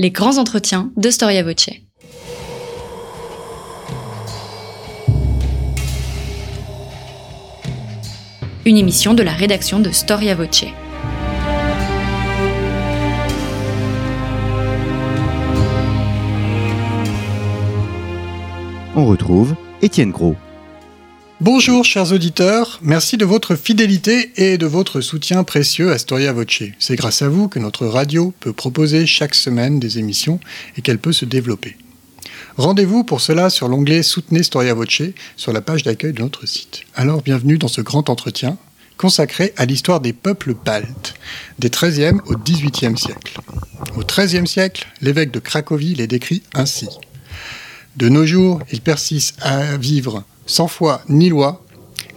Les grands entretiens de Storia Voce. Une émission de la rédaction de Storia Voce. On retrouve Étienne Gros. Bonjour chers auditeurs, merci de votre fidélité et de votre soutien précieux à Storia Voce. C'est grâce à vous que notre radio peut proposer chaque semaine des émissions et qu'elle peut se développer. Rendez-vous pour cela sur l'onglet Soutenez Storia Voce sur la page d'accueil de notre site. Alors bienvenue dans ce grand entretien consacré à l'histoire des peuples baltes, des XIIIe au XVIIIe siècle. Au XIIIe siècle, l'évêque de Cracovie les décrit ainsi. De nos jours, ils persistent à vivre sans foi ni loi,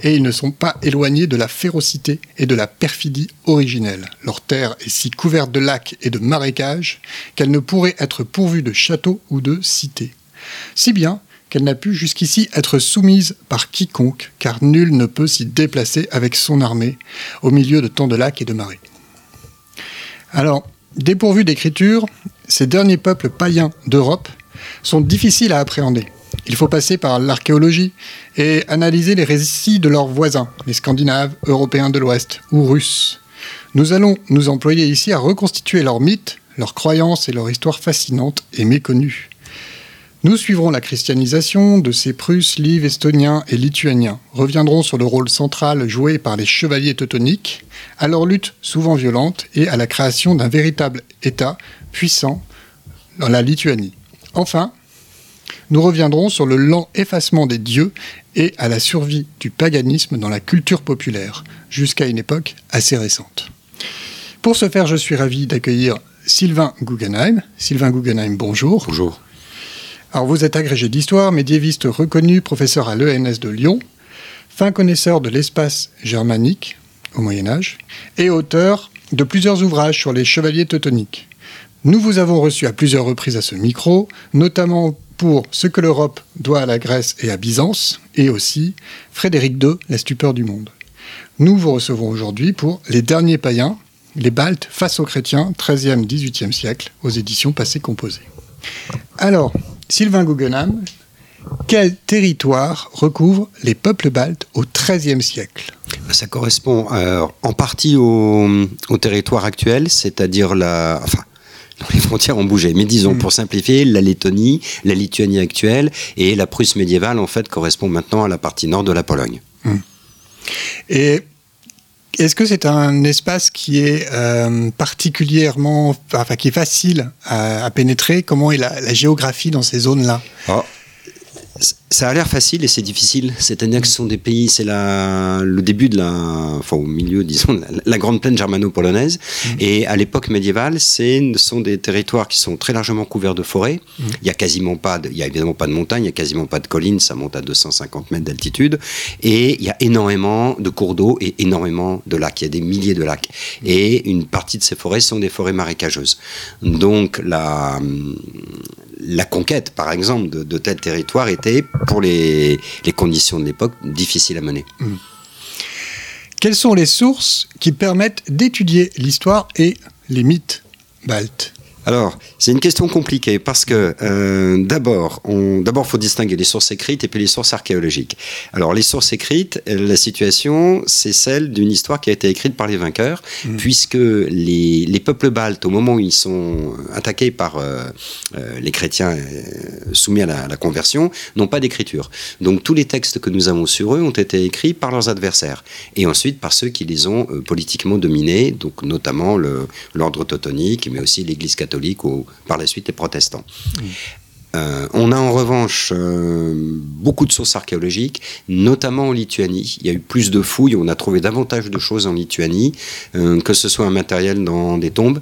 et ils ne sont pas éloignés de la férocité et de la perfidie originelle. Leur terre est si couverte de lacs et de marécages qu'elle ne pourrait être pourvue de châteaux ou de cités. Si bien qu'elle n'a pu jusqu'ici être soumise par quiconque, car nul ne peut s'y déplacer avec son armée au milieu de tant de lacs et de marais. Alors, dépourvus d'écriture, ces derniers peuples païens d'Europe sont difficiles à appréhender. Il faut passer par l'archéologie et analyser les récits de leurs voisins, les Scandinaves, Européens de l'Ouest ou Russes. Nous allons nous employer ici à reconstituer leurs mythes, leurs croyances et leur histoire fascinante et méconnue. Nous suivrons la christianisation de ces Prusses, Lives, Estoniens et Lituaniens, reviendrons sur le rôle central joué par les chevaliers teutoniques, à leur lutte souvent violente et à la création d'un véritable État puissant dans la Lituanie. Enfin, nous reviendrons sur le lent effacement des dieux et à la survie du paganisme dans la culture populaire, jusqu'à une époque assez récente. Pour ce faire, je suis ravi d'accueillir Sylvain Guggenheim. Sylvain Guggenheim, bonjour. Bonjour. Alors vous êtes agrégé d'histoire, médiéviste reconnu, professeur à l'ENS de Lyon, fin connaisseur de l'espace germanique au Moyen Âge, et auteur de plusieurs ouvrages sur les chevaliers teutoniques. Nous vous avons reçu à plusieurs reprises à ce micro, notamment pour ce que l'Europe doit à la Grèce et à Byzance, et aussi Frédéric II, la stupeur du monde. Nous vous recevons aujourd'hui pour Les derniers païens, les Baltes face aux chrétiens, 13e, 18e siècle, aux éditions passées composées. Alors, Sylvain Guggenheim, quel territoire recouvre les peuples baltes au XIIIe siècle? Ça correspond euh, en partie au, territoire actuel, c'est-à-dire la, les frontières ont bougé. Mais disons, pour simplifier, la Lettonie, la Lituanie actuelle et la Prusse médiévale, en fait, correspondent maintenant à la partie nord de la Pologne. Et est-ce que c'est un espace qui est euh, particulièrement, enfin, qui est facile à, à pénétrer? Comment est la, la géographie dans ces zones-là? Ah, ça a l'air facile et c'est difficile. C'est-à-dire que ce sont des pays, c'est le début de la, enfin au milieu, disons, la, la grande plaine germano-polonaise. Et à l'époque médiévale, ce sont des territoires qui sont très largement couverts de forêts. Il y a quasiment pas, de, il y a évidemment pas de montagnes, il y a quasiment pas de collines, ça monte à 250 mètres d'altitude. Et il y a énormément de cours d'eau et énormément de lacs. Il y a des milliers de lacs. Et une partie de ces forêts sont des forêts marécageuses. Donc la, la conquête, par exemple, de, de tel territoire était, pour les, les conditions de l'époque, difficile à mener. Quelles sont les sources qui permettent d'étudier l'histoire et les mythes baltes? Alors, c'est une question compliquée parce que euh, d'abord, on d'abord faut distinguer les sources écrites et puis les sources archéologiques. Alors, les sources écrites, euh, la situation, c'est celle d'une histoire qui a été écrite par les vainqueurs, puisque les, les peuples baltes, au moment où ils sont attaqués par euh, euh, les chrétiens soumis à la, à la conversion, n'ont pas d'écriture. Donc, tous les textes que nous avons sur eux ont été écrits par leurs adversaires et ensuite par ceux qui les ont euh, politiquement dominés, donc notamment l'ordre teutonique, mais aussi l'Église catholique ou par la suite les protestants. Euh, on a en revanche euh, beaucoup de sources archéologiques, notamment en Lituanie. Il y a eu plus de fouilles, on a trouvé davantage de choses en Lituanie, euh, que ce soit un matériel dans des tombes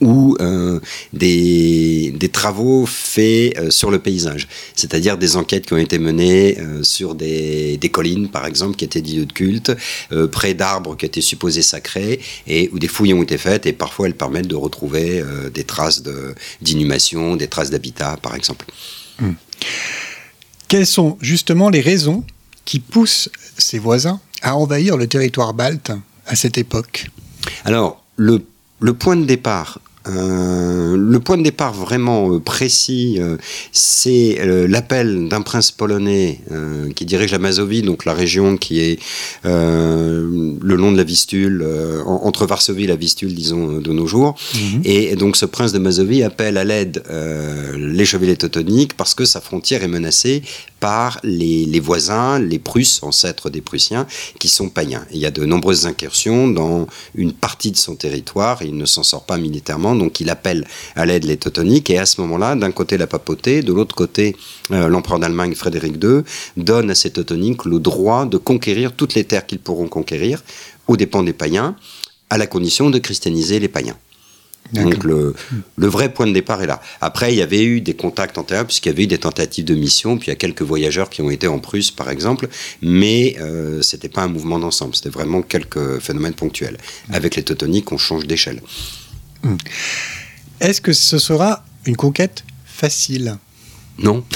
ou euh, des, des travaux faits euh, sur le paysage, c'est-à-dire des enquêtes qui ont été menées euh, sur des, des collines, par exemple, qui étaient lieux de culte, euh, près d'arbres qui étaient supposés sacrés, et où des fouilles ont été faites, et parfois elles permettent de retrouver des traces de- d'inhumation, des traces d'habitat, par exemple. Quelles sont justement les raisons qui poussent ses voisins à envahir le territoire balte à cette époque? Alors, le, le point de départ Euh, le point de départ vraiment euh, précis, euh, c'est l'appel d'un prince polonais qui dirige la Mazovie, donc la région qui est le long de la Vistule, entre Varsovie et la Vistule, disons, de nos jours. Mhm. Et, donc ce prince de Mazovie appelle à l'aide les chevaliers teutoniques parce que sa frontière est menacée par les, les, voisins, les Prusses, ancêtres des Prussiens, qui sont païens. Il y a de nombreuses incursions dans une partie de son territoire, il ne s'en sort pas militairement, donc il appelle à l'aide les Teutoniques, et à ce moment-là, d'un côté la papauté, de l'autre côté euh, l'empereur d'Allemagne Frédéric II, donne à ces Teutoniques le droit de conquérir toutes les terres qu'ils pourront conquérir, aux dépens des païens, à la condition de christianiser les païens. Donc le, le, vrai point de départ est là. Après, il y avait eu des contacts antérieurs, puisqu'il y avait eu des tentatives de mission, puis il y a quelques voyageurs qui ont été en Prusse, par exemple, mais euh, ce n'était pas un mouvement d'ensemble, c'était vraiment quelques phénomènes ponctuels. Avec les teutoniques, on change d'échelle. Hmm. Est-ce que ce sera une conquête facile? Non.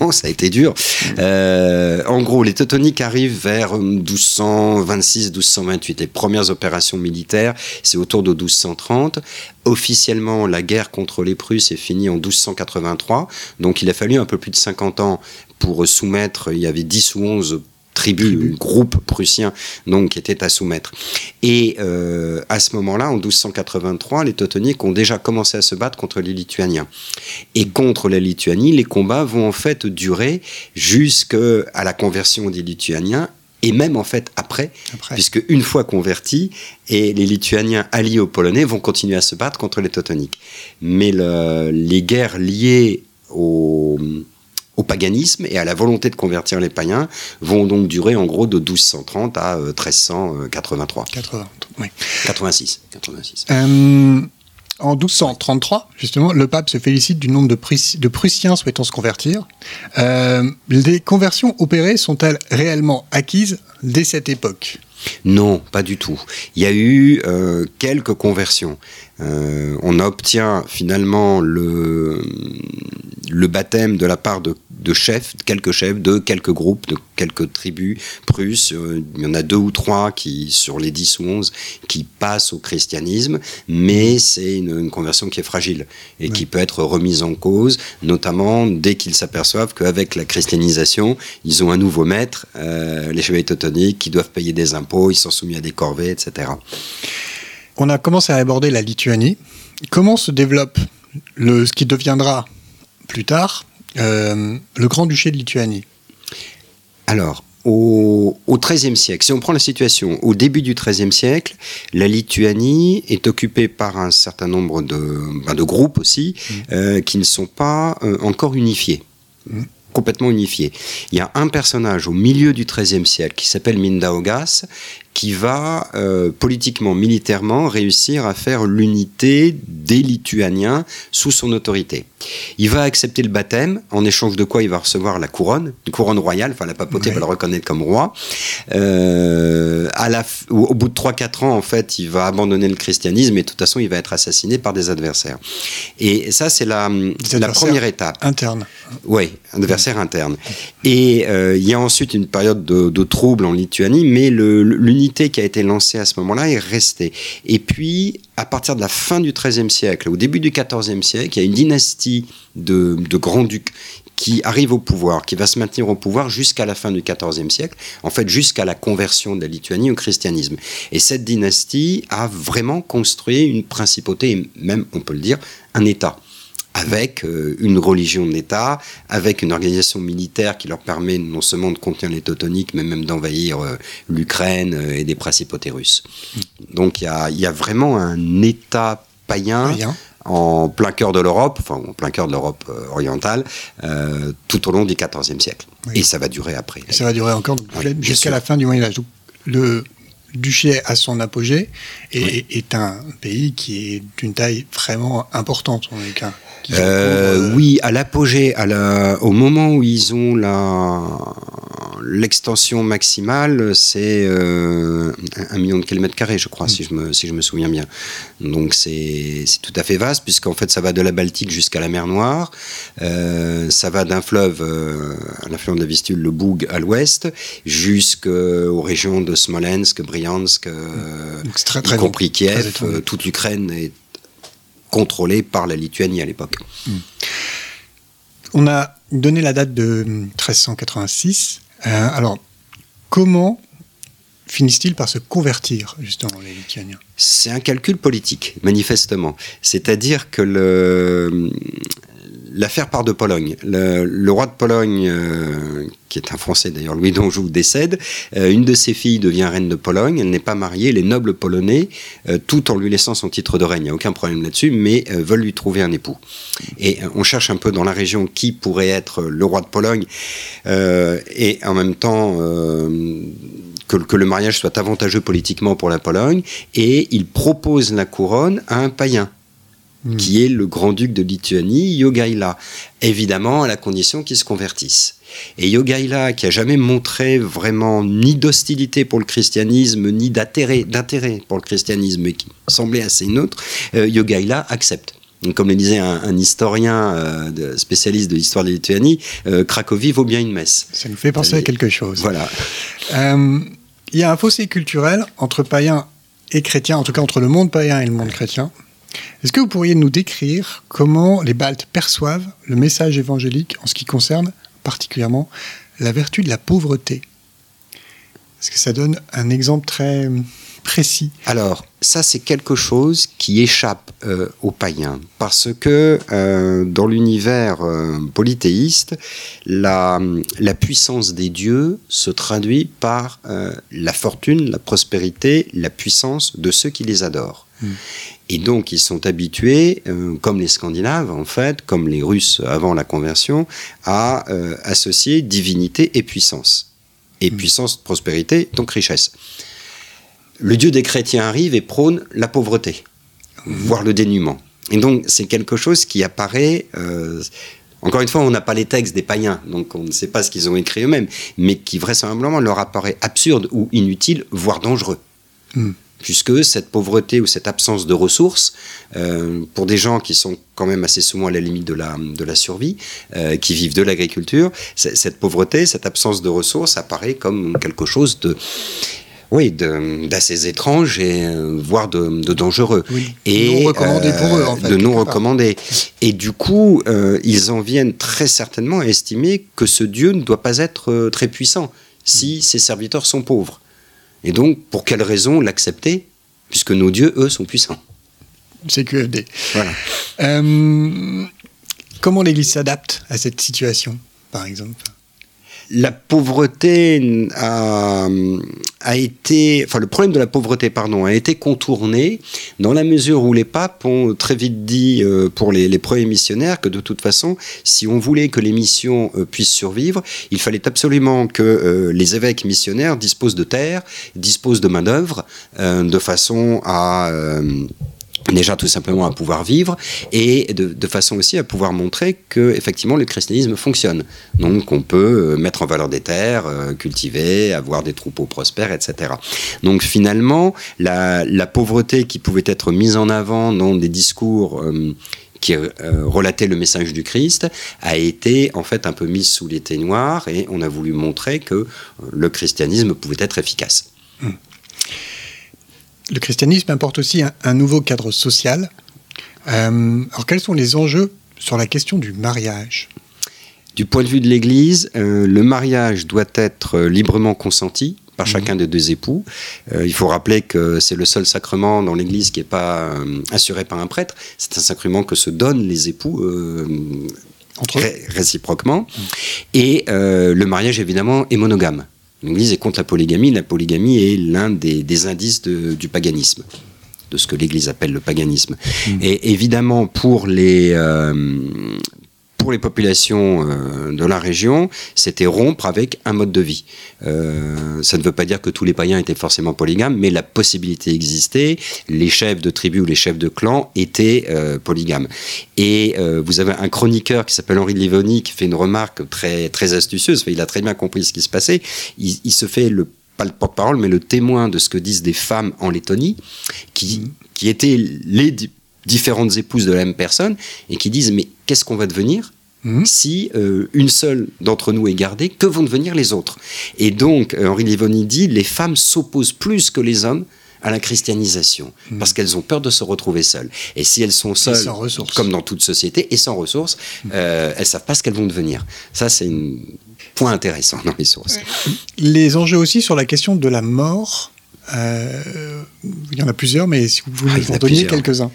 Non, ça a été dur. Euh, en gros, les Teutoniques arrivent vers 1226-1228. Les premières opérations militaires, c'est autour de 1230. Officiellement, la guerre contre les Prusses est finie en 1283. Donc, il a fallu un peu plus de 50 ans pour soumettre. Il y avait 10 ou 11 tribu, groupe prussien donc qui était à soumettre. Et euh, à ce moment-là, en 1283, les Teutoniques ont déjà commencé à se battre contre les Lituaniens. Et contre la Lituanie, les combats vont en fait durer jusqu'à la conversion des Lituaniens et même en fait après, puisque une fois convertis, et les Lituaniens alliés aux Polonais vont continuer à se battre contre les Teutoniques. Mais les guerres liées aux au paganisme et à la volonté de convertir les païens vont donc durer en gros de 1230 à 1383. 80, oui. 86. 86. Euh, en 1233, justement, le pape se félicite du nombre de, de Prussiens souhaitant se convertir. Euh, les conversions opérées sont-elles réellement acquises dès cette époque? Non, pas du tout. Il y a eu euh, quelques conversions. Euh, on obtient finalement le, le baptême de la part de, chefs, de quelques chefs, de quelques groupes, de quelques tribus prusses. Euh, il y en a deux ou trois qui, sur les dix ou onze, qui passent au christianisme, mais c'est une, conversion qui est fragile et qui peut être remise en cause, notamment dès qu'ils s'aperçoivent qu'avec la christianisation, ils ont un nouveau maître, euh, les chevaliers teutoniques, qui doivent payer des impôts, ils sont soumis à des corvées, etc. On a commencé à aborder la Lituanie. Comment se développe le, ce qui deviendra plus tard euh, le Grand-Duché de Lituanie? Alors, au, XIIIe siècle, si on prend la situation au début du XIIIe siècle, la Lituanie est occupée par un certain nombre de, ben, de groupes aussi mmh. euh, qui ne sont pas euh, encore unifiés. Mmh complètement unifié. Il y a un personnage au milieu du XIIIe siècle qui s'appelle Mindaugas, qui va euh, politiquement, militairement réussir à faire l'unité des Lituaniens sous son autorité. Il va accepter le baptême, en échange de quoi il va recevoir la couronne, une couronne royale, enfin la papauté va le reconnaître comme roi. Euh, à la, au, bout de 3-4 ans, en fait, il va abandonner le christianisme et de toute façon, il va être assassiné par des adversaires. Et ça, c'est la, la première étape. Interne. Oui, adversaire interne. Et euh, il y a ensuite une période de, de troubles en Lituanie, mais l'unité qui a été lancée à ce moment-là est restée. Et puis, à partir de la fin du XIIIe siècle, au début du XIVe siècle, il y a une dynastie de, grands-ducs qui arrive au pouvoir, qui va se maintenir au pouvoir jusqu'à la fin du XIVe siècle, en fait jusqu'à la conversion de la Lituanie au christianisme. Et cette dynastie a vraiment construit une principauté, et même, on peut le dire, un État avec euh, une religion d'État, avec une organisation militaire qui leur permet non seulement de contenir les Teutoniques, mais même d'envahir euh, l'Ukraine euh, et des principautés russes. Donc il y a, vraiment un État païen. en plein cœur de l'Europe, enfin en plein cœur de l'Europe orientale, tout au long du XIVe siècle. Et ça va durer après. ça va durer encore jusqu'à la fin du Moyen Âge. Le duché à son apogée et est un pays qui est d'une taille vraiment importante cas. Euh, oui, à l'apogée, au moment où ils ont la, l'extension maximale, c'est euh, un million de kilomètres carrés, je crois, si, je me, si je me souviens bien. Donc c'est tout à fait vaste, puisqu'en fait ça va de la Baltique jusqu'à la mer Noire. Euh, ça va d'un fleuve, euh, à l'influent de la Vistule, le Boug à l'ouest, jusqu'aux régions de Smolensk, Bryansk, y compris Kiev. toute l'Ukraine est contrôlée par la Lituanie à l'époque. On a donné la date de 1386. Euh, alors, comment finissent-ils par se convertir, justement, les Lituaniens? C'est un calcul politique, manifestement. C'est-à-dire que le, l'affaire part de Pologne. Le, roi de Pologne, euh, qui est un Français d'ailleurs, Louis d'Anjou, décède. Euh, une de ses filles devient reine de Pologne. Elle n'est pas mariée. Les nobles polonais, euh, tout en lui laissant son titre de reine, il n'y a aucun problème là-dessus, mais veulent lui trouver un époux. Et on cherche un peu dans la région qui pourrait être le roi de Pologne, et en même temps que, le mariage soit avantageux politiquement pour la Pologne, et il propose la couronne à un païen. Hmm. qui est le grand-duc de Lituanie, Yogaila. Évidemment, à la condition qu'il se convertisse. Et Yogaila, qui a jamais montré vraiment ni d'hostilité pour le christianisme, ni d'intérêt, pour le christianisme, mais qui semblait assez neutre, euh, Yogaila accepte. comme le disait un, historien euh, spécialiste de l'histoire de Lituanie, euh, Cracovie vaut bien une messe. Ça nous fait penser à quelque chose. Voilà. Il y a un fossé culturel entre païens et chrétiens, en tout cas entre le monde païen et le monde chrétien. Est-ce que vous pourriez nous décrire comment les Baltes perçoivent le message évangélique en ce qui concerne particulièrement la vertu de la pauvreté? Est-ce que ça donne un exemple très précis? Alors, ça c'est quelque chose qui échappe euh, aux païens, parce que euh, dans l'univers euh, polythéiste, la, la, puissance des dieux se traduit par la fortune, la prospérité, la puissance de ceux qui les adorent. Hmm. Et donc, ils sont habitués, euh, comme les Scandinaves, en fait, comme les Russes avant la conversion, à euh, associer divinité et puissance. Et hmm. puissance, prospérité, donc richesse. Le Dieu des chrétiens arrive et prône la pauvreté, hmm. voire le dénuement. Et donc, c'est quelque chose qui apparaît. Euh, encore une fois, on n'a pas les textes des païens, donc on ne sait pas ce qu'ils ont écrit eux-mêmes, mais qui vraisemblablement leur apparaît absurde ou inutile, voire dangereux. Puisque cette pauvreté ou cette absence de ressources, euh, pour des gens qui sont quand même assez souvent à la limite de la, de la survie, euh, qui vivent de l'agriculture, cette pauvreté, cette absence de ressources apparaît comme quelque chose de oui, d'assez étrange et euh, voire de, dangereux. Et non recommandé pour eux, en fait. De non recommandé. Et du coup, ils en viennent très certainement à estimer que ce Dieu ne doit pas être très puissant si ses serviteurs sont pauvres. Et donc, pour quelle raison l'accepter Puisque nos dieux, eux, sont puissants. C'est QFD. Voilà. Euh, comment l'Église s'adapte à cette situation, par exemple? La pauvreté a, été, enfin le problème de la pauvreté, pardon, a été contourné dans la mesure où les papes ont très vite dit euh, pour les, premiers missionnaires que de toute façon, si on voulait que les missions euh, puissent survivre, il fallait absolument que euh, les évêques missionnaires disposent de terre, disposent de main d'œuvre, de façon à déjà tout simplement à pouvoir vivre et de, façon aussi à pouvoir montrer que effectivement le christianisme fonctionne. Donc on peut euh, mettre en valeur des terres, euh, cultiver, avoir des troupeaux prospères, etc. Donc finalement la, pauvreté qui pouvait être mise en avant dans des discours euh, qui relataient le message du Christ a été en fait un peu mise sous les noirs et on a voulu montrer que le christianisme pouvait être efficace. Hum. Le christianisme apporte aussi un, nouveau cadre social. Euh, alors quels sont les enjeux sur la question du mariage? Du point de vue de l'Église, euh, le mariage doit être euh, librement consenti par mhm. chacun des deux époux. il faut rappeler que c'est le seul sacrement dans l'Église qui n'est pas assuré par un prêtre. C'est un sacrement que se donnent les époux Entre réciproquement. Mhm. Et le mariage, évidemment, est monogame. L'Église est contre la polygamie. La polygamie est l'un des, indices du paganisme, de ce que l'Église appelle le paganisme. Mmh. Et évidemment, pour les, euh, pour les populations euh, de la région, c'était rompre avec un mode de vie. Euh, ça ne veut pas dire que tous les païens étaient forcément polygames, mais la possibilité existait. Les chefs de tribus ou les chefs de clans étaient euh, polygames. Et vous avez un chroniqueur qui s'appelle Henri de Livoni qui fait une remarque très, très astucieuse. Il a très bien compris ce qui se passait. Il, se fait le pas le porte-parole, mais le témoin de ce que disent des femmes en Lettonie, qui, mmh. qui étaient les différentes épouses de la même personne, et qui disent, mais qu'est-ce qu'on va devenir Mhm. Si euh, une seule d'entre nous est gardée, que vont devenir les autres? Et donc, euh, Henri Livoni dit, les femmes s'opposent plus que les hommes à la christianisation, Hmm. parce qu'elles ont peur de se retrouver seules. Et si elles sont seules, sans comme dans toute société, et sans ressources, euh, elles savent pas ce qu'elles vont devenir. Ça, c'est un point intéressant dans les sources. Les enjeux aussi sur la question de la mort. Euh, il y en a plusieurs, mais si vous voulez Ah, en plusieurs. quelques-uns.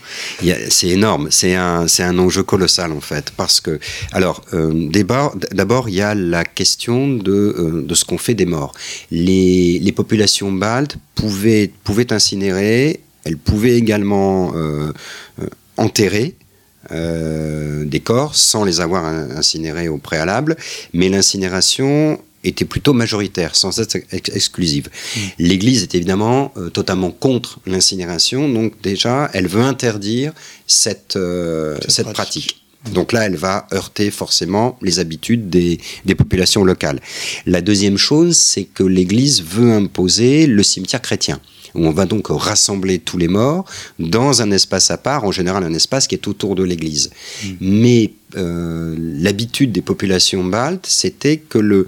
C'est énorme, c'est un, un enjeu colossal en fait, parce que, alors, euh, d'abord, il y a la question de, euh, de ce qu'on fait des morts. Les, les populations baltes pouvaient, pouvaient incinérer, elles pouvaient également euh, enterrer. euh, des corps sans les avoir in- incinérés au préalable, mais l'incinération était plutôt majoritaire, sans être ex- exclusive. L'Église est évidemment euh, totalement contre l'incinération, donc déjà, elle veut interdire cette, euh, Cette cette, pratique. pratique. Donc là, elle va heurter forcément les habitudes des, des populations locales. La deuxième chose, c'est que l'Église veut imposer le cimetière chrétien où on va donc rassembler tous les morts dans un espace à part, en général un espace qui est autour de l'église. Mais euh, l'habitude des populations baltes, c'était que le,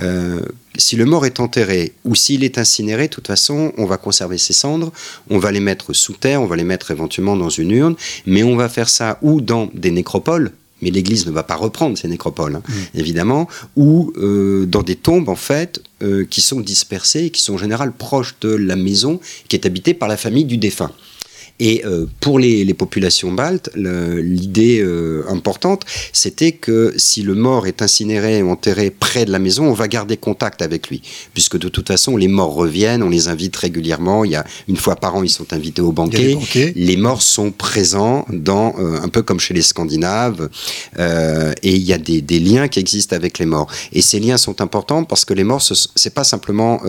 euh, si le mort est enterré ou s'il est incinéré, de toute façon, on va conserver ses cendres, on va les mettre sous terre, on va les mettre éventuellement dans une urne, mais on va faire ça ou dans des nécropoles, mais l'Église ne va pas reprendre ces nécropoles, hein, évidemment, ou euh, dans des tombes, en fait, euh, qui sont dispersées, et qui sont en général proches de la maison qui est habitée par la famille du défunt. Et euh, pour les, les populations baltes, l'idée euh, importante, c'était que si le mort est incinéré ou enterré près de la maison, on va garder contact avec lui, puisque de toute façon, les morts reviennent, on les invite régulièrement. Il y a une fois par an, ils sont invités au banquet. Banquets. les morts sont présents dans euh, un peu comme chez les Scandinaves. Et il y a des, des liens qui existent avec les morts. Et ces liens sont importants parce que les morts ce- c'est pas simplement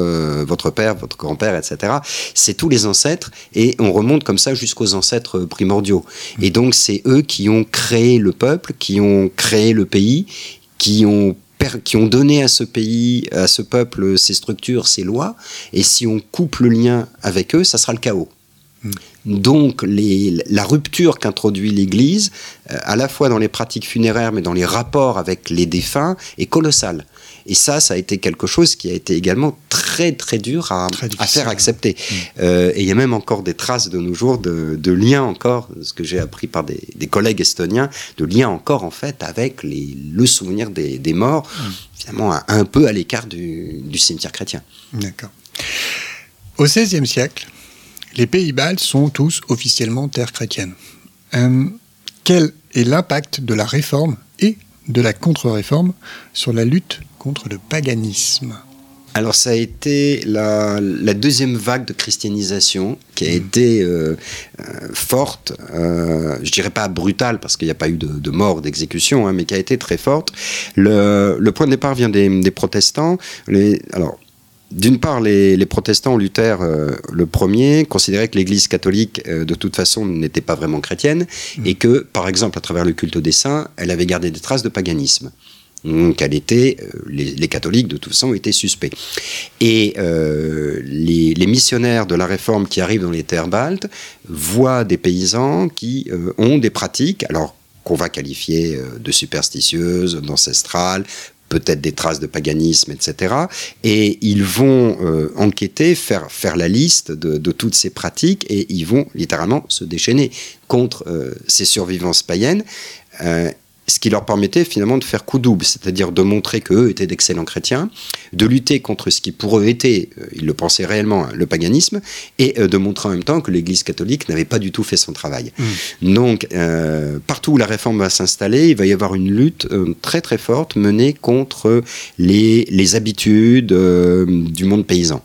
votre père votre grand-père etc c'est tous les ancêtres et on remonte comme ça jusqu'aux ancêtres primordiaux et donc c'est eux qui ont créé le peuple qui ont créé le pays qui ont qui ont donné à ce pays, à ce peuple, ses structures, ses lois, et si on coupe le lien avec eux, ça sera le chaos. Donc les- la rupture qu'introduit l'Église, euh, à la fois dans les pratiques funéraires, mais dans les rapports avec les défunts, est colossale. Et ça, ça a été quelque chose qui a été également très très dur à, Très à difficile. faire accepter. Euh, et il y a même encore des traces de nos jours de, de liens encore, ce que j'ai appris par des, des collègues estoniens, de liens encore en fait avec les, le souvenir des, des morts, finalement un, un peu à l'écart du, du cimetière chrétien. D'accord. Au XVIe siècle, les pays baltes sont tous officiellement terre chrétienne. Euh, quel est l'impact de la réforme et de la contre-réforme sur la lutte contre le paganisme? Alors ça a été la, la deuxième vague de christianisation qui a été euh, euh, forte, euh, je dirais pas brutale parce qu'il n'y a pas eu de, de mort, d'exécution, hein, mais qui a été très forte. Le, le point de départ vient des, des protestants. Les, alors d'une part, les, les protestants, Luther, euh, le premier, considéraient que l'Église catholique, euh, de toute façon, n'était pas vraiment chrétienne, et que, par exemple, à travers le culte des saints, elle avait gardé des traces de paganisme. Donc, elle était, euh, les, catholiques, de façon, étaient suspects. Et euh, les, missionnaires de la réforme qui arrivent dans les terres baltes voient des paysans qui euh, ont des pratiques, alors qu'on va qualifier euh, de superstitieuses, d'ancestrales, peut-être des traces de paganisme, etc. Et ils vont euh, enquêter, faire, faire la liste de, de toutes ces pratiques, et ils vont littéralement se déchaîner contre euh, ces survivances païennes. Ce qui leur permettait finalement de faire coup double, c'est-à-dire de montrer qu'eux étaient d'excellents chrétiens, de lutter contre ce qui pour eux était, euh, ils le pensaient réellement, hein, le paganisme, et euh, de montrer en même temps que l'Église catholique n'avait pas du tout fait son travail. Donc, euh, partout où la réforme va s'installer, il va y avoir une lutte euh, très très forte menée contre les, les habitudes euh, du monde paysan.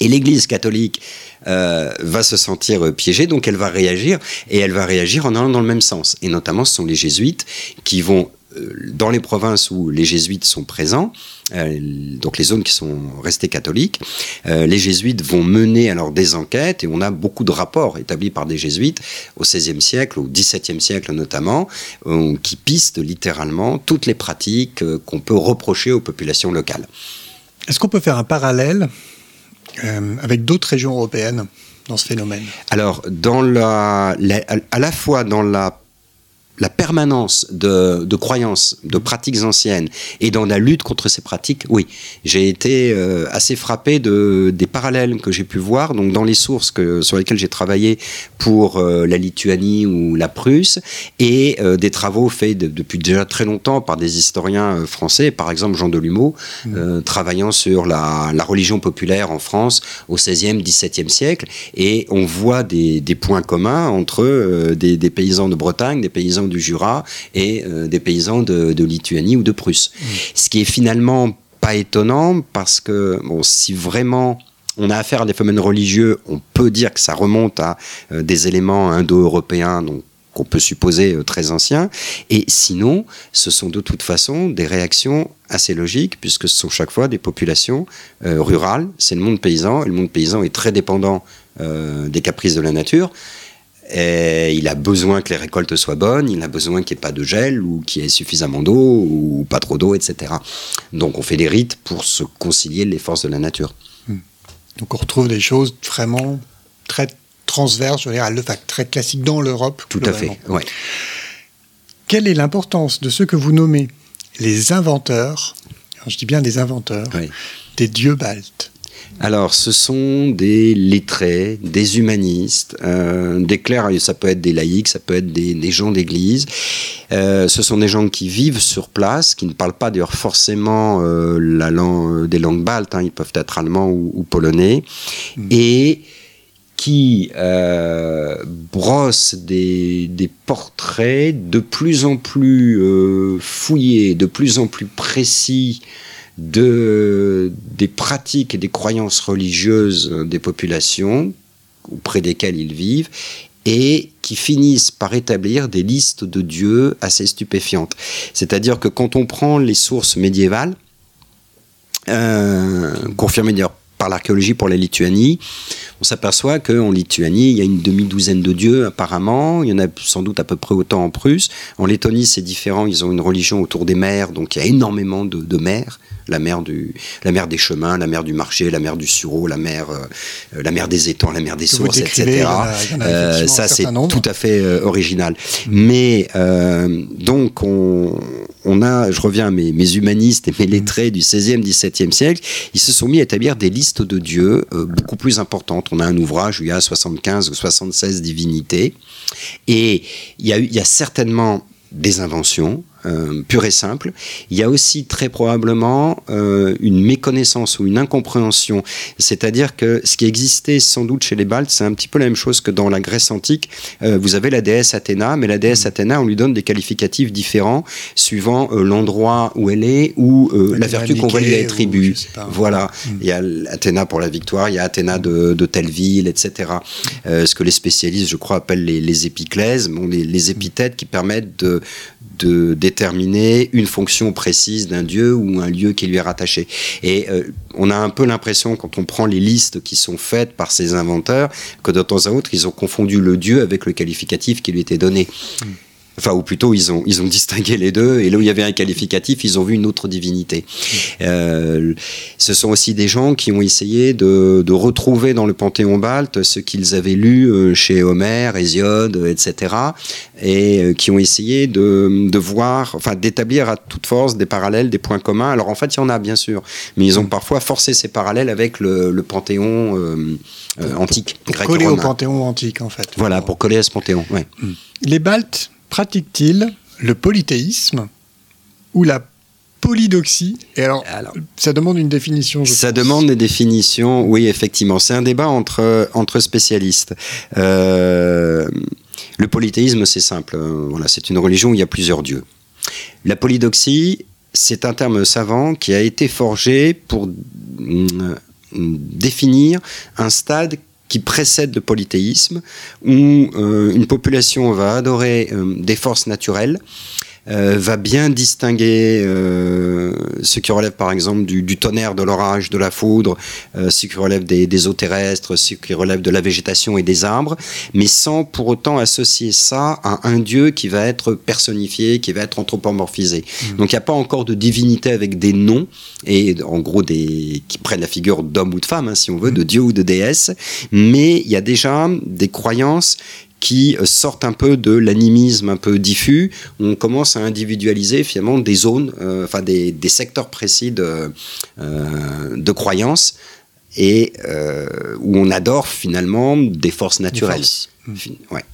Et l'Église catholique euh, va se sentir euh, piégée, donc elle va réagir, et elle va réagir en allant dans le même sens. Et notamment, ce sont les jésuites qui vont, euh, dans les provinces où les jésuites sont présents, donc les zones qui sont restées catholiques, les jésuites vont mener alors des enquêtes, et on a beaucoup de rapports établis par des jésuites au XVIe siècle, au XVIIe siècle notamment, qui pistent littéralement toutes les pratiques qu'on peut reprocher aux populations locales. Est-ce qu'on peut faire un parallèle euh, avec d'autres régions européennes dans ce phénomène. Alors, dans la, à la fois dans la la permanence de, de, croyances, de pratiques anciennes et dans la lutte contre ces pratiques, oui, j'ai été euh, assez frappé de, des parallèles que j'ai pu voir donc dans les sources que, sur lesquelles j'ai travaillé pour euh, la Lituanie ou la Prusse et euh, des travaux faits depuis déjà très longtemps par des historiens français, par exemple Jean Delumeau, mmh. travaillant sur la, la, religion populaire en France au XVIe, XVIIe siècle et on voit des, des points communs entre des, des paysans de Bretagne, des paysans du Jura et euh, des paysans de, Lituanie ou de Prusse. Mmh. Ce qui est finalement pas étonnant parce que bon, si vraiment on a affaire à des phénomènes religieux, on peut dire que ça remonte à euh, des éléments indo-européens, donc qu'on peut supposer euh, très anciens. Et sinon, ce sont de toute façon des réactions assez logiques, puisque ce sont chaque fois des populations rurales. C'est le monde paysan, et le monde paysan est très dépendant des caprices de la nature. Et il a besoin que les récoltes soient bonnes, il a besoin qu'il n'y ait pas de gel ou qu'il y ait suffisamment d'eau ou pas trop d'eau, etc. Donc on fait des rites pour se concilier les forces de la nature. Hmm. Donc on retrouve des choses vraiment très transverses, je veux dire, très classiques dans l'Europe. Tout à fait, ouais. Quelle est l'importance de ce que vous nommez les inventeurs, je dis bien des inventeurs, des dieux baltes? Alors, ce sont des lettrés, des humanistes, euh, des clercs, ça peut être des laïcs, ça peut être des, gens d'église. Euh, ce sont des gens qui vivent sur place, qui ne parlent pas d'ailleurs forcément euh, la langue, des langues baltes, hein, ils peuvent être allemands ou, polonais, hmm. et qui brossent des, des, portraits de plus en plus fouillés, de plus en plus précis de, des pratiques et des croyances religieuses des populations auprès desquelles ils vivent et qui finissent par établir des listes de dieux assez stupéfiantes. C'est-à-dire que quand on prend les sources médiévales, euh, confirmées d'ailleurs par l'archéologie pour la Lituanie, on s'aperçoit qu'en Lituanie, il y a une demi-douzaine de dieux apparemment, il y en a sans doute à peu près autant en Prusse. En Lettonie, c'est différent, ils ont une religion autour des mers, donc il y a énormément de, de mers. La mer, du, la mer des chemins, la mer du marché, la mer du sureau, la mer, euh, la mer des étangs, la mer des sources, etc. Euh, ça, c'est tout à fait euh, original. Mais donc, on, on, a, je reviens à mes, mes humanistes et mes mm. lettrés du 16e, 17e siècle, ils se sont mis à établir des listes de dieux beaucoup plus importantes. On a un ouvrage où il y a 75 ou 76 divinités. Et il y a, il y a certainement des inventions, euh, pure et simple. Il y a aussi très probablement euh, une méconnaissance ou une incompréhension. C'est-à-dire que ce qui existait sans doute chez les Baltes, c'est un petit peu la même chose que dans la Grèce antique. Euh, vous avez la déesse Athéna, mais la déesse Athéna, on lui donne des qualificatifs différents suivant l'endroit où elle est ou la vertu qu'on va lui attribuer. Voilà. Hmm. Il y a Athéna pour la victoire, il y a Athéna de, telle ville, etc. ce que les spécialistes, je crois, appellent les, épiclèses, bon, les, les épithètes qui permettent de de déterminer une fonction précise d'un dieu ou un lieu qui lui est rattaché. Et euh, on a un peu l'impression, quand on prend les listes qui sont faites par ces inventeurs, que de temps à autre, ils ont confondu le dieu avec le qualificatif qui lui était donné. Hmm. Enfin, ou plutôt, ils ont, ils ont distingué les deux, et là où il y avait un qualificatif, ils ont vu une autre divinité. Euh, ce sont aussi des gens qui ont essayé de, de retrouver dans le Panthéon balte ce qu'ils avaient lu euh, chez Homère, Hésiode, etc., et euh, qui ont essayé de, de voir, enfin, d'établir à toute force des parallèles, des points communs. Alors, en fait, il y en a, bien sûr, mais ils ont parfois forcé ces parallèles avec le, le Panthéon antique, pour, pour coller au Panthéon antique, en fait. Voilà, pour coller à ce Panthéon, ouais. Les Baltes pratique-t-il le polythéisme ou la polydoxie Et alors, ça demande une définition. Je ça demande des définitions, oui, effectivement. C'est un débat entre, entre spécialistes. Euh, le polythéisme, c'est simple. Voilà, c'est une religion où il y a plusieurs dieux. La polydoxie, c'est un terme savant qui a été forgé pour mm, définir un stade qui précède le polythéisme, où euh, une population va adorer euh, des forces naturelles, euh, va bien distinguer euh, ce qui relève par exemple du, du tonnerre, de l'orage, de la foudre, euh, ce qui relève des, des, eaux terrestres, ce qui relève de la végétation et des arbres, mais sans pour autant associer ça à un dieu qui va être personnifié, qui va être anthropomorphisé. Mmh. Donc il n'y a pas encore de divinité avec des noms, et en gros des qui prennent la figure d'homme ou de femme, hein, si on veut, de dieu ou de déesse, mais il y a déjà des croyances qui sortent un peu de l'animisme un peu diffus. On commence à individualiser finalement des zones, enfin des, secteurs précis de, de croyances et où on adore finalement des forces naturelles. Ouais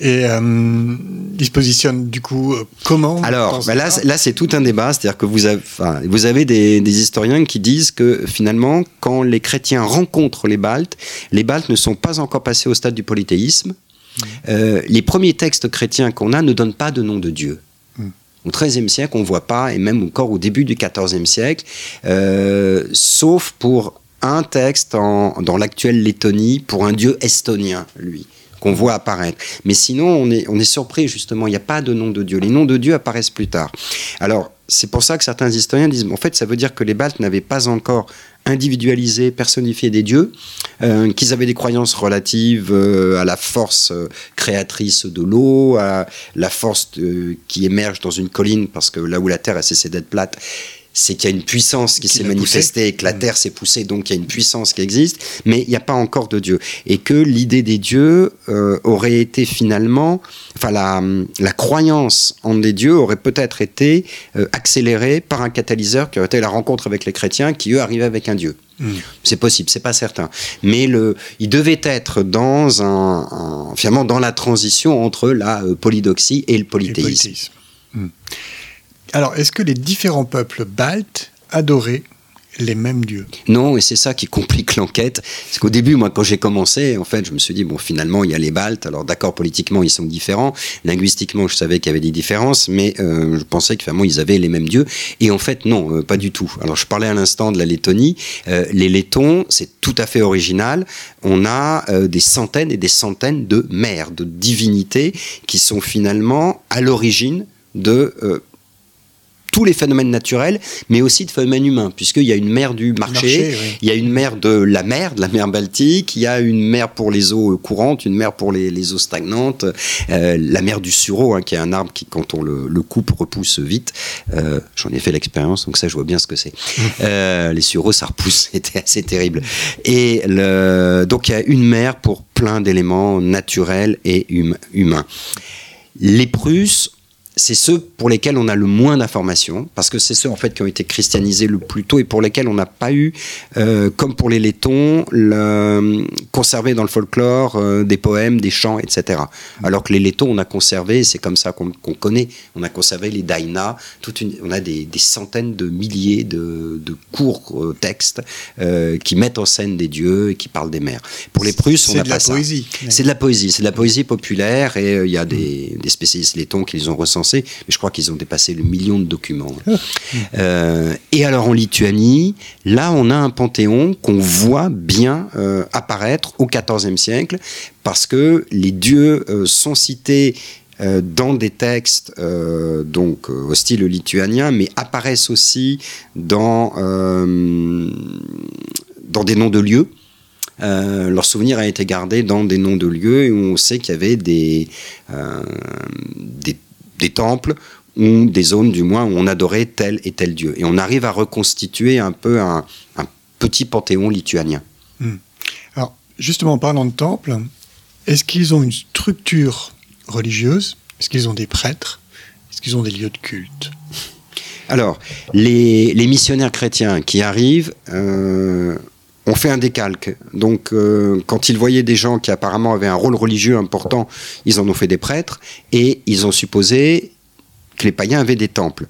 et euh, dispositionne du coup euh, comment Alors bah là, là c'est tout un débat, c'est-à-dire que vous avez, enfin, vous avez des, des, historiens qui disent que finalement, quand les chrétiens rencontrent les Baltes, les Baltes ne sont pas encore passés au stade du polythéisme. Mmh. Euh, les premiers textes chrétiens qu'on a ne donnent pas de nom de Dieu. Mmh. Au XIIIe siècle, on ne voit pas, et même encore au début du XIVe siècle, euh, sauf pour un texte en, dans l'actuelle Lettonie pour un dieu estonien, lui qu'on voit apparaître. Mais sinon, on est, on est surpris, justement, il n'y a pas de nom de Dieu. Les noms de Dieu apparaissent plus tard. Alors, c'est pour ça que certains historiens disent, en fait, ça veut dire que les Baltes n'avaient pas encore individualisé, personnifié des dieux, euh, qu'ils avaient des croyances relatives euh, à la force euh, créatrice de l'eau, à la force qui émerge dans une colline, parce que là où la Terre a cessé d'être plate, c'est qu'il y a une puissance qui, s'est manifestée et que la mm. Terre s'est poussée, donc il y a une puissance qui existe, mais il n'y a pas encore de Dieu. Et que l'idée des dieux euh, aurait été finalement, enfin la, la, croyance en des dieux aurait peut-être été euh, accélérée par un catalyseur qui aurait été la rencontre avec les chrétiens qui eux arrivaient avec un Dieu. Mm. C'est possible, c'est pas certain. Mais le, il devait être dans un, finalement dans la transition entre la euh, polydoxie et le polythéisme. Mm. Alors, est-ce que les différents peuples baltes adoraient les mêmes dieux? Non, et c'est ça qui complique l'enquête. C'est qu'au début, moi, quand j'ai commencé, en fait, je me suis dit, bon, finalement, il y a les Baltes. Alors, d'accord, politiquement, ils sont différents. Linguistiquement, je savais qu'il y avait des différences, mais euh, je pensais que finalement, ils avaient les mêmes dieux. Et en fait, non, euh, pas du tout. Alors, je parlais à l'instant de la Lettonie. Euh, les Lettons, c'est tout à fait original. On a des centaines et des centaines de mères, de divinités qui sont finalement à l'origine de tous les phénomènes naturels, mais aussi de phénomènes humains, puisqu'il y a une mer du marché, il y a une mer de la mer, de la mer Baltique, il y a une mer pour les eaux courantes, une mer pour les, eaux stagnantes, euh, la mer du sureau, hein, qui est un arbre qui, quand on le, coupe, repousse vite. Euh, j'en ai fait l'expérience, donc ça, je vois bien ce que c'est. Euh, les sureaux, ça repousse, c'était assez terrible. Et le, donc, il y a une mer pour plein d'éléments naturels et humains. Les Prusses c'est ceux pour lesquels on a le moins d'informations, parce que c'est ceux en fait qui ont été christianisés le plus tôt et pour lesquels on n'a pas eu, euh, comme pour les Lettons, le, conservé dans le folklore euh, des poèmes, des chants, etc. Alors que les Lettons, on a conservé, c'est comme ça qu'on connaît, on a conservé les Daina, toute une, on a des, centaines de milliers de, courts euh, textes qui mettent en scène des dieux et qui parlent des mers. Pour les Prusses, on n'a pas ça. C'est de la poésie. C'est de la poésie, c'est de la poésie populaire et il y a des, des spécialistes Lettons qui les ont recensés mais je crois qu'ils ont dépassé le million de documents. Euh, et alors en Lituanie, là, on a un panthéon qu'on voit bien euh, apparaître au XIVe siècle, parce que les dieux euh, sont cités dans des textes donc au style lituanien, mais apparaissent aussi dans, dans des noms de lieux. leur souvenir a été gardé dans des noms de lieux et on sait qu'il y avait des, des des temples ou des zones du moins où on adorait tel et tel dieu. Et on arrive à reconstituer un peu un, petit panthéon lituanien. Hmm. Alors, justement, en parlant de temples, est-ce qu'ils ont une structure religieuse? Est-ce qu'ils ont des prêtres? Est-ce qu'ils ont des lieux de culte? Alors, les, missionnaires chrétiens qui arrivent euh, ont fait un décalque. Donc, euh, quand ils voyaient des gens qui apparemment avaient un rôle religieux important, ils en ont fait des prêtres et ils ont supposé que les païens avaient des temples.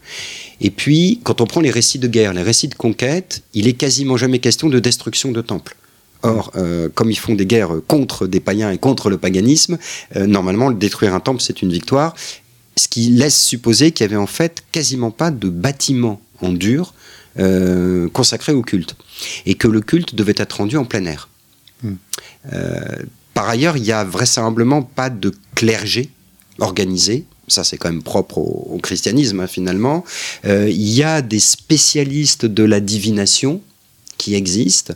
Et puis, quand on prend les récits de guerre, les récits de conquête, il est quasiment jamais question de destruction de temples. Or, euh, comme ils font des guerres contre des païens et contre le paganisme, euh, normalement, détruire un temple, c'est une victoire. Ce qui laisse supposer qu'il y avait en fait quasiment pas de bâtiments en dur euh, consacré au culte. Et que le culte devait être rendu en plein air. Hmm. Euh, par ailleurs, il n'y a vraisemblablement pas de clergé organisé. Ça, c'est quand même propre au, christianisme, hein, finalement. Euh, il y a des spécialistes de la divination qui existent,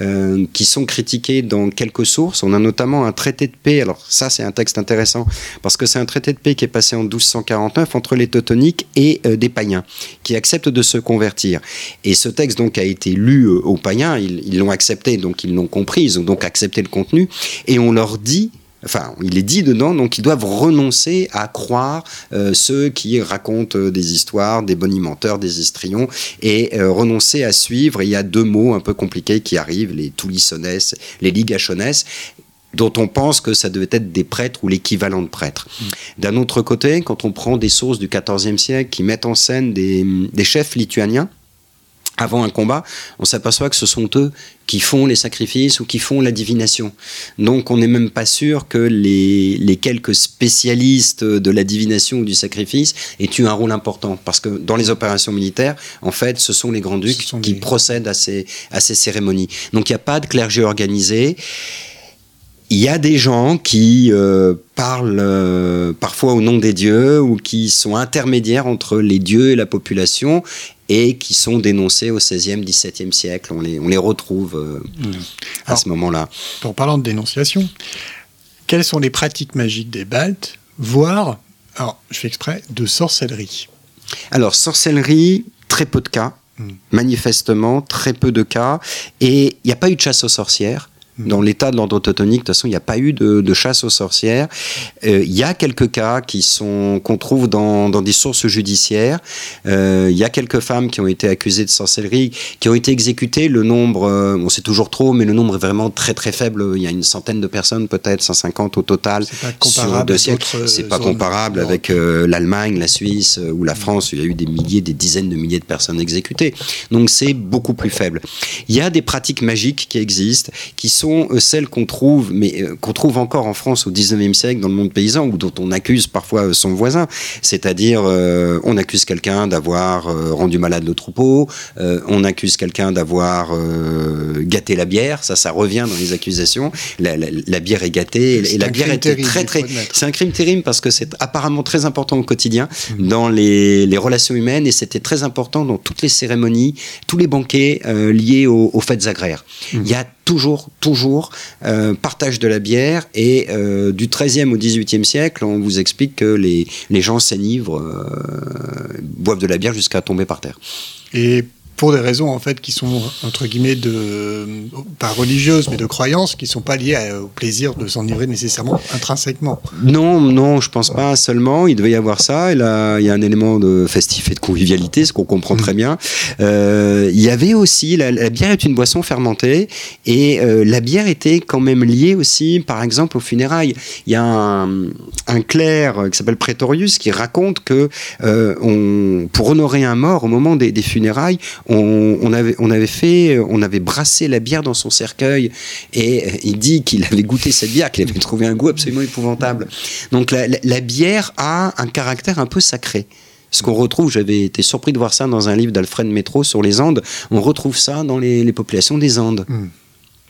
euh, qui sont critiqués dans quelques sources. On a notamment un traité de paix. Alors ça, c'est un texte intéressant parce que c'est un traité de paix qui est passé en 1249 entre les Teutoniques et euh, des païens qui acceptent de se convertir. Et ce texte donc a été lu aux païens. Ils l'ont accepté, donc ils l'ont compris. Ils ont donc accepté le contenu. Et on leur dit Enfin, il est dit dedans, donc ils doivent renoncer à croire euh, ceux qui racontent euh, des histoires, des bonimenteurs, des histrions, et euh, renoncer à suivre. il y a deux mots un peu compliqués qui arrivent, les toulissones, les ligachones, dont on pense que ça devait être des prêtres ou l'équivalent de prêtres. Mm. D'un autre côté, quand on prend des sources du XIVe siècle qui mettent en scène des, des chefs lituaniens, avant un combat, on s'aperçoit que ce sont eux qui font les sacrifices ou qui font la divination. Donc on n'est même pas sûr que les, les, quelques spécialistes de la divination ou du sacrifice aient eu un rôle important. Parce que dans les opérations militaires, en fait, ce sont les grands-ducs qui procèdent à ces, à ces cérémonies. Donc il n'y a pas de clergé organisé il y a des gens qui euh, parlent euh, parfois au nom des dieux ou qui sont intermédiaires entre les dieux et la population et qui sont dénoncés au XVIe, XVIIe siècle. On les, on les retrouve euh, mmh. à ce moment-là. En parlant de dénonciation, quelles sont les pratiques magiques des Baltes, voire, alors je fais exprès, de sorcellerie? Alors, sorcellerie, très peu de cas. Mmh. Manifestement, très peu de cas. Et il n'y a pas eu de chasse aux sorcières. Dans l'état de l'ordre teutonique, de toute façon, il n'y a pas eu de, chasse aux sorcières. Euh, il y a quelques cas qui sont qu'on trouve dans, des sources judiciaires. Euh, il y a quelques femmes qui ont été accusées de sorcellerie, qui ont été exécutées. Le nombre, euh, on sait toujours trop, mais le nombre est vraiment très très faible. Il y a une centaine de personnes, peut-être 150 au total sur deux siècles. C'est pas comparable avec l'Allemagne, la Suisse ou la France. Où il y a eu des milliers, des dizaines de milliers de personnes exécutées. Donc c'est beaucoup plus faible. Il y a des pratiques magiques qui existent, qui sont euh, celles qu'on trouve, mais euh, qu'on trouve encore en France au 19e siècle dans le monde paysan, ou dont on accuse parfois euh, son voisin. C'est-à-dire, on accuse quelqu'un d'avoir rendu malade le troupeau, on accuse quelqu'un d'avoir gâté la bière, ça, ça revient dans les accusations. La, bière est gâtée, et la bière était très, très. C'est un crime terrible parce que c'est apparemment très important au quotidien mmh. dans les, relations humaines, et c'était très important dans toutes les cérémonies, tous les banquets liés aux, fêtes agraires. Mmh. Il y a toujours, toujours euh, partage de la bière. Et euh, du 13e au 18e siècle, on vous explique que les, les gens s'enivrent, euh, boivent de la bière jusqu'à tomber par terre. Pour des raisons en fait qui sont entre guillemets de pas religieuses mais de croyances qui sont pas liées au plaisir de s'enivrer nécessairement intrinsèquement. Non, non, je pense pas seulement. Il devait y avoir ça. Et là, il y a un élément de festif et de convivialité, ce qu'on comprend très bien. Euh, il y avait aussi la, bière est une boisson fermentée et euh, la bière était quand même liée aussi, par exemple, aux funérailles. Il y a un, un clerc qui s'appelle Prétorius qui raconte que euh, on, pour honorer un mort au moment des, des funérailles, on, avait, on avait fait, on avait brassé la bière dans son cercueil et il dit qu'il avait goûté cette bière, qu'il avait trouvé un goût absolument épouvantable. Donc la, bière a un caractère un peu sacré. Ce qu'on retrouve, j'avais été surpris de voir ça dans un livre d'Alfred Métro sur les Andes. On retrouve ça dans les, populations des Andes. Hmm.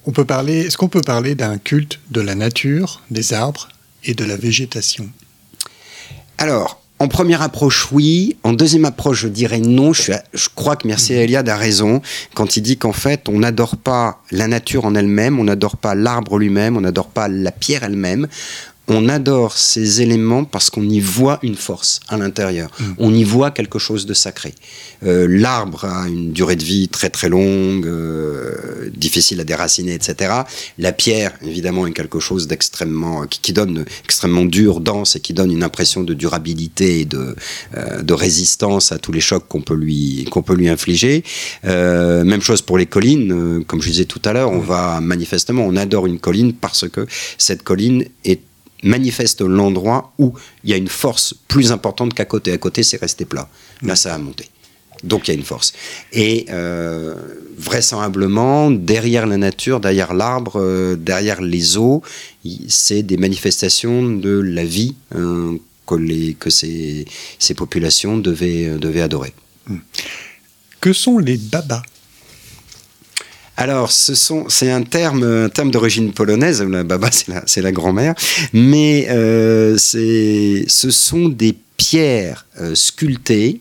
On peut parler. Est-ce qu'on peut parler d'un culte de la nature, des arbres et de la végétation? Alors, en première approche, oui. En deuxième approche, je dirais non. Je, crois que Merci mhm. Eliade a raison quand il dit qu'en fait, on n'adore pas la nature en elle-même, on n'adore pas l'arbre lui-même, on n'adore pas la pierre elle-même on adore ces éléments parce qu'on y voit une force à l'intérieur. Mm. On y voit quelque chose de sacré. Euh, l'arbre a une durée de vie très très longue, euh, difficile à déraciner, etc. La pierre, évidemment, est quelque chose d'extrêmement qui, donne extrêmement dur, dense et qui donne une impression de durabilité et de, euh, de résistance à tous les chocs qu'on peut lui qu'on peut lui infliger. même chose pour les collines. comme je disais tout à l'heure, on va manifestement, on adore une colline parce que cette colline est manifeste l'endroit où il y a une force plus importante qu'à côté. À côté, c'est resté plat. Là, ça a monté. Donc il y a une force. Et euh, vraisemblablement, derrière la nature, derrière l'arbre, euh, derrière les eaux, c'est des manifestations de la vie hein, que, ces, populations devaient, devaient adorer. Que sont les babas? Alors, c'est un terme, un terme d'origine polonaise. La baba, c'est la, grand-mère, mais euh, ce sont des pierres euh, sculptées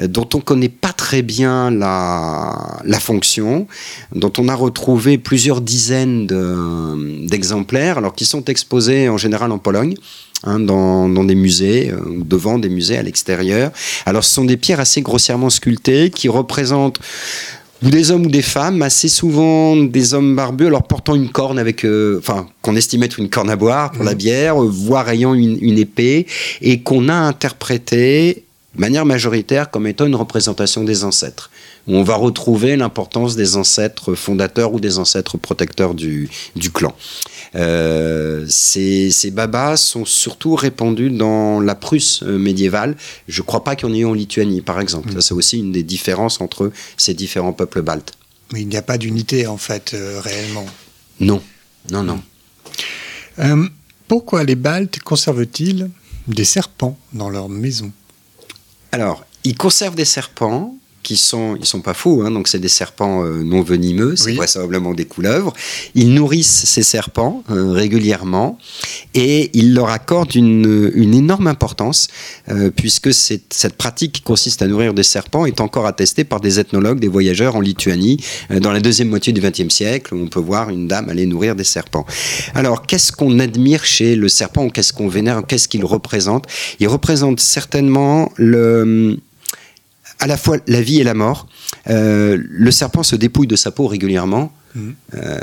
euh, dont on ne connaît pas très bien la, fonction, dont on a retrouvé plusieurs dizaines de, d'exemplaires, alors qui sont exposés en général en Pologne. Hein, dans, des musées, devant des musées à l'extérieur. Alors ce sont des pierres assez grossièrement sculptées qui représentent ou des hommes ou des femmes, assez souvent des hommes barbus, alors portant une corne avec, euh, enfin, qu'on estimait être une corne à boire pour la bière, voire ayant une, une épée, et qu'on a interprété de manière majoritaire comme étant une représentation des ancêtres. Où on va retrouver l'importance des ancêtres fondateurs ou des ancêtres protecteurs du, du clan. Euh, ces, ces, babas sont surtout répandus dans la Prusse euh, médiévale. Je ne crois pas qu'il y en ait eu en Lituanie, par exemple. Mm. Ça, c'est aussi une des différences entre ces différents peuples baltes. Mais il n'y a pas d'unité, en fait, euh, réellement. Non, non, non. Euh, pourquoi les Baltes conservent-ils des serpents dans leur maison Alors, ils conservent des serpents qui sont, ils sont pas fous, hein, donc c'est des serpents euh, non venimeux, c'est oui. vraisemblablement des couleuvres. Ils nourrissent ces serpents euh, régulièrement et ils leur accordent une, une énorme importance euh, puisque cette pratique qui consiste à nourrir des serpents est encore attestée par des ethnologues, des voyageurs en Lituanie dans la deuxième moitié du XXe siècle où on peut voir une dame aller nourrir des serpents. Alors qu'est-ce qu'on admire chez le serpent ou qu'est-ce qu'on vénère, qu'est-ce qu'il représente? Il représente certainement le à la fois la vie et la mort. Euh, le serpent se dépouille de sa peau régulièrement. Mmh. Euh,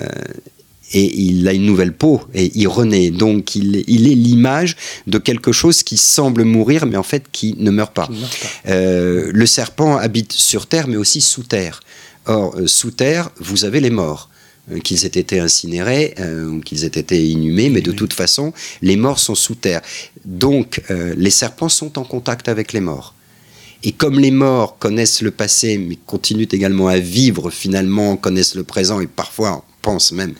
et il a une nouvelle peau et il renaît. Donc il, il est l'image de quelque chose qui semble mourir, mais en fait qui ne meurt pas. Meurt pas. Euh, le serpent habite sur terre, mais aussi sous terre. Or, euh, sous terre, vous avez les morts euh, qu'ils aient été incinérés ou qu'ils aient été inhumés, mais de toute façon, les morts sont sous terre. Donc, les serpents sont en contact avec les morts. Et comme les morts connaissent le passé, mais continuent également à vivre finalement, connaissent le présent et parfois, on pense même,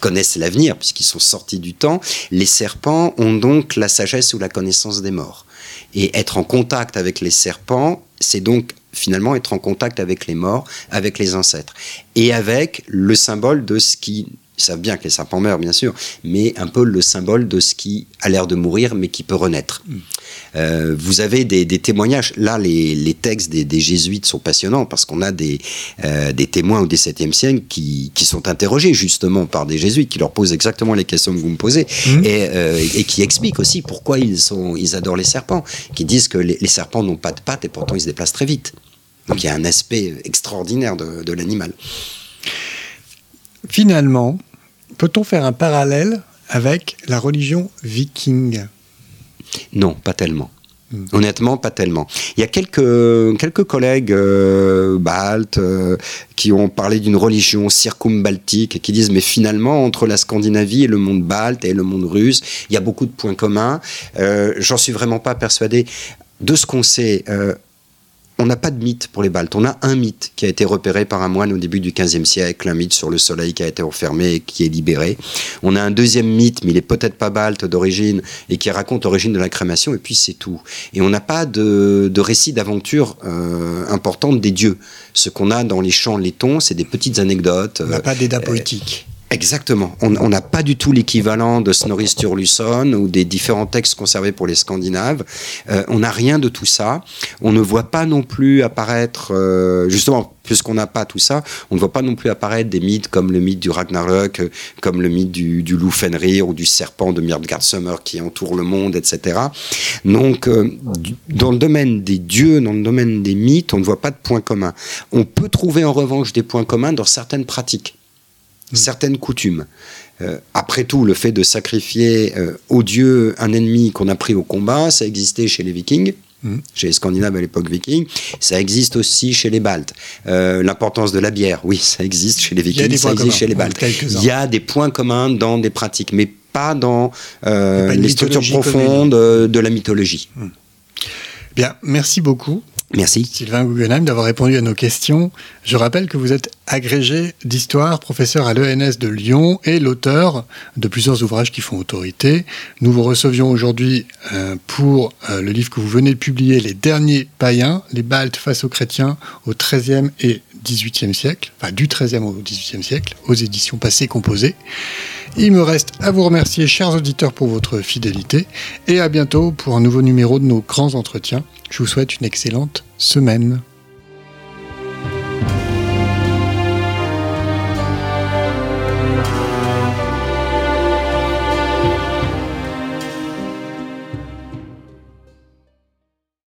connaissent l'avenir, puisqu'ils sont sortis du temps, les serpents ont donc la sagesse ou la connaissance des morts. Et être en contact avec les serpents, c'est donc finalement être en contact avec les morts, avec les ancêtres, et avec le symbole de ce qui ils savent bien que les serpents meurent, bien sûr, mais un peu le symbole de ce qui a l'air de mourir, mais qui peut renaître. Mm. Euh, vous avez des, des, témoignages. Là, les, les textes des, des, jésuites sont passionnants parce qu'on a des, euh, des témoins au XVIIe siècle qui, qui, sont interrogés justement par des jésuites qui leur posent exactement les questions que vous me posez mm. et, euh, et, qui expliquent aussi pourquoi ils, sont, ils adorent les serpents, qui disent que les, les serpents n'ont pas de pattes et pourtant ils se déplacent très vite. Donc il y a un aspect extraordinaire de, de l'animal. Finalement, peut-on faire un parallèle avec la religion viking? Non, pas tellement. Mmh. Honnêtement, pas tellement. Il y a quelques, quelques collègues euh, baltes euh, qui ont parlé d'une religion circumbaltique et qui disent mais finalement entre la Scandinavie et le monde balte et le monde russe, il y a beaucoup de points communs. Euh, J'en suis vraiment pas persuadé. De ce qu'on sait, euh, on n'a pas de mythe pour les Baltes. On a un mythe qui a été repéré par un moine au début du XVe siècle, un mythe sur le soleil qui a été enfermé et qui est libéré. On a un deuxième mythe, mais il est peut-être pas balte d'origine et qui raconte l'origine de la crémation, et puis c'est tout. Et on n'a pas de, de récit d'aventure euh, importante des dieux. Ce qu'on a dans les chants lettons, c'est des petites anecdotes. On n'a pas d'édat poétique. Euh, Exactement. On n'a pas du tout l'équivalent de Snorri Sturluson ou des différents textes conservés pour les Scandinaves. Euh, on n'a rien de tout ça. On ne voit pas non plus apparaître, euh, justement, puisqu'on n'a pas tout ça, on ne voit pas non plus apparaître des mythes comme le mythe du Ragnarök, comme le mythe du, du Fenrir ou du serpent de Myrdgard Summer qui entoure le monde, etc. Donc, euh, dans le domaine des dieux, dans le domaine des mythes, on ne voit pas de points communs. On peut trouver en revanche des points communs dans certaines pratiques certaines coutumes. Euh, après tout, le fait de sacrifier euh, au dieu un ennemi qu'on a pris au combat, ça existait chez les Vikings. Mmh. Chez les Scandinaves à l'époque viking, ça existe aussi chez les Baltes. Euh, L'importance de la bière, oui, ça existe chez les Vikings, ça existe chez les Baltes. Il y a des points communs dans des pratiques, mais pas dans euh, pas les structures profondes de la mythologie. Mmh. Bien, merci beaucoup. Merci. Sylvain Guggenheim d'avoir répondu à nos questions. Je rappelle que vous êtes agrégé d'histoire, professeur à l'ENS de Lyon et l'auteur de plusieurs ouvrages qui font autorité. Nous vous recevions aujourd'hui euh, pour euh, le livre que vous venez de publier, Les derniers païens, les Baltes face aux chrétiens au XIIIe et XVIIIe siècle, enfin du XIIIe au XVIIIe siècle, aux éditions passées composées. Il me reste à vous remercier, chers auditeurs, pour votre fidélité et à bientôt pour un nouveau numéro de nos grands entretiens. Je vous souhaite une excellente semaine.